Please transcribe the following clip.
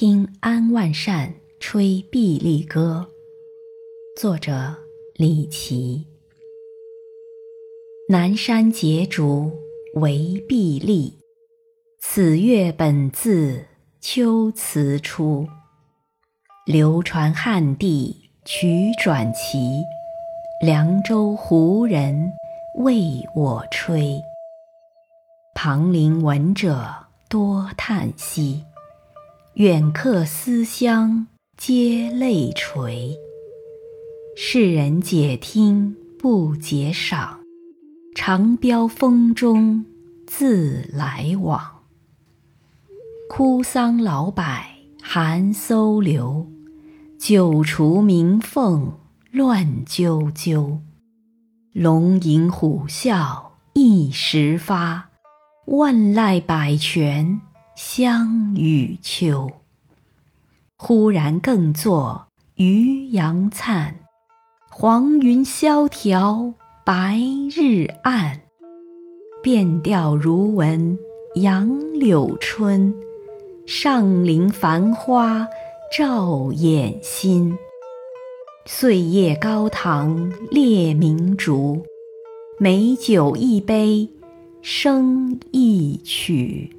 听安万善吹碧丽歌，作者李琦。南山结竹为碧丽，此乐本自秋词出。流传汉地曲转奇，凉州胡人为我吹。旁邻闻者多叹息。远客思乡皆泪垂，世人解听不解赏，长标风中自来往。枯桑老柏寒飕流，九雏鸣凤乱啾啾。龙吟虎啸一时发，万籁百泉。香与秋，忽然更作渔阳灿，黄云萧条白日暗。变调如闻杨柳春，上林繁花照眼心。岁夜高堂列明烛，美酒一杯生一曲。